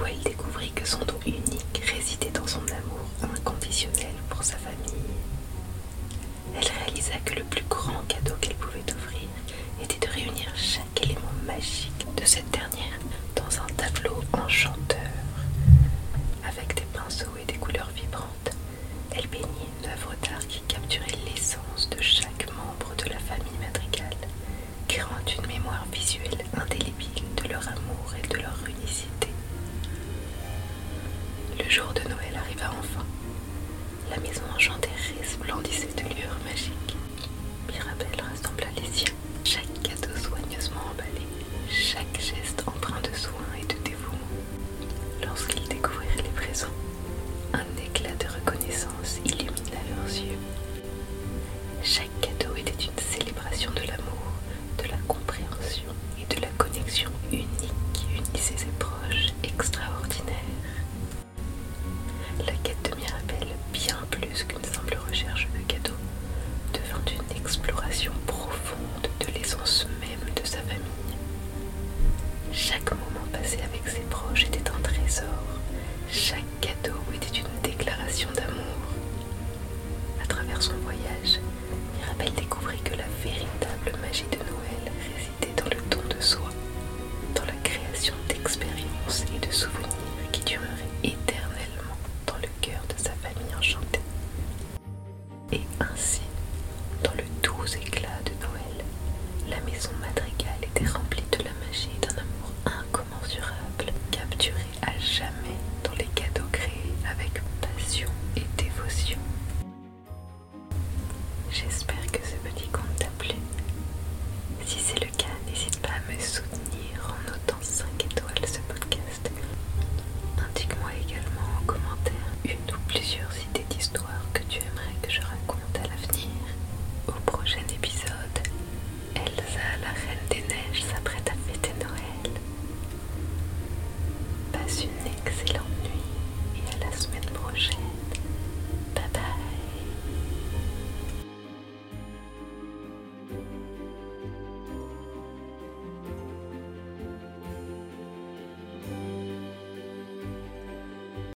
où elle découvrit que son don unique résidait dans son amour inconditionnel pour sa famille. Elle réalisa que le plus grand cadeau qu'elle pouvait offrir était de réunir chaque élément magique de cette dernière dans un tableau enchanteur. Avec des pinceaux et des couleurs vibrantes, elle peignit une œuvre d'art qui capturait l'essence de chaque membre de la famille madrigale, créant une mémoire visuelle indélébile de leur amour et de leur unicité. Le jour de Noël arriva enfin. La maison enchantée resplendissait de lueurs magiques. Mirabelle rassembla les siens, chaque cadeau soigneusement emballé, chaque geste empreint de soin et de dévouement. Lorsqu'ils découvrirent les présents, un éclat de reconnaissance illumina leurs yeux. Chaque cadeau était une célébration de l'amour, de la compréhension et de la connexion unique qui unissait ses proches une ou plusieurs idées d'histoires que tu aimerais que je raconte à l'avenir, au prochain épisode.